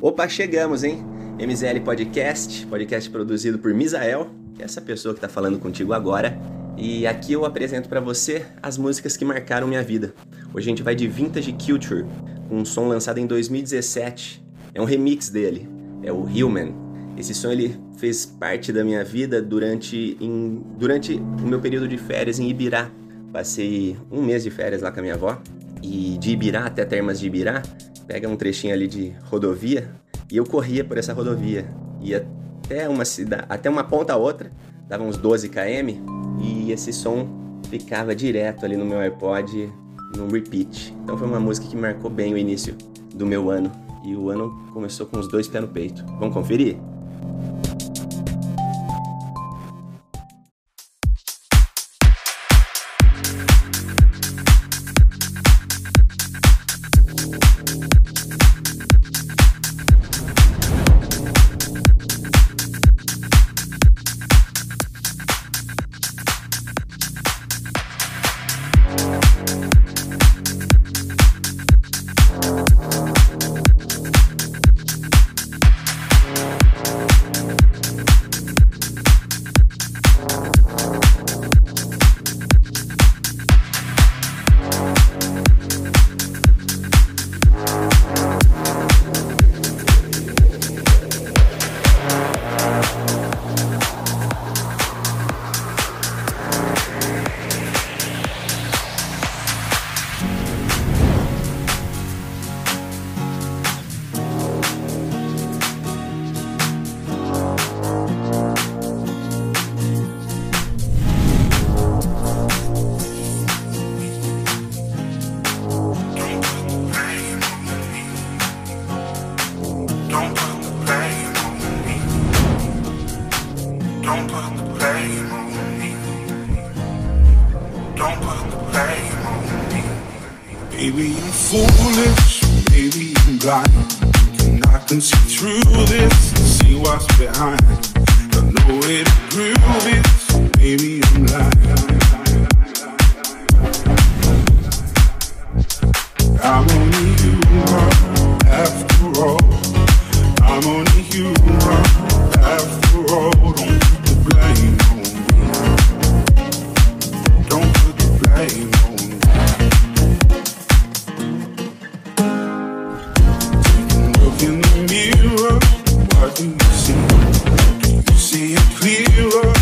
Opa, chegamos, hein? MZL Podcast, podcast produzido por Misael, que é essa pessoa que está falando contigo agora. E aqui eu apresento para você as músicas que marcaram minha vida. Hoje a gente vai de Vintage Culture, um som lançado em 2017. É um remix dele, é o Human. Esse som ele fez parte da minha vida durante, em, durante o meu período de férias em Ibirá. Passei um mês de férias lá com a minha avó. E de Ibirá até Termas de Ibirá, pega um trechinho ali de rodovia e eu corria por essa rodovia. Ia até uma cidade, até uma ponta a outra, dava uns 12 km e esse som ficava direto ali no meu iPod no repeat. Então foi uma música que marcou bem o início do meu ano e o ano começou com os dois pés no peito. Vamos conferir? Don't put the blame on me. Baby, I'm foolish. Baby, I'm blind. And I can see through this see what's behind. I know it, prove it. Mirror, what do you see? Do you see it clearer,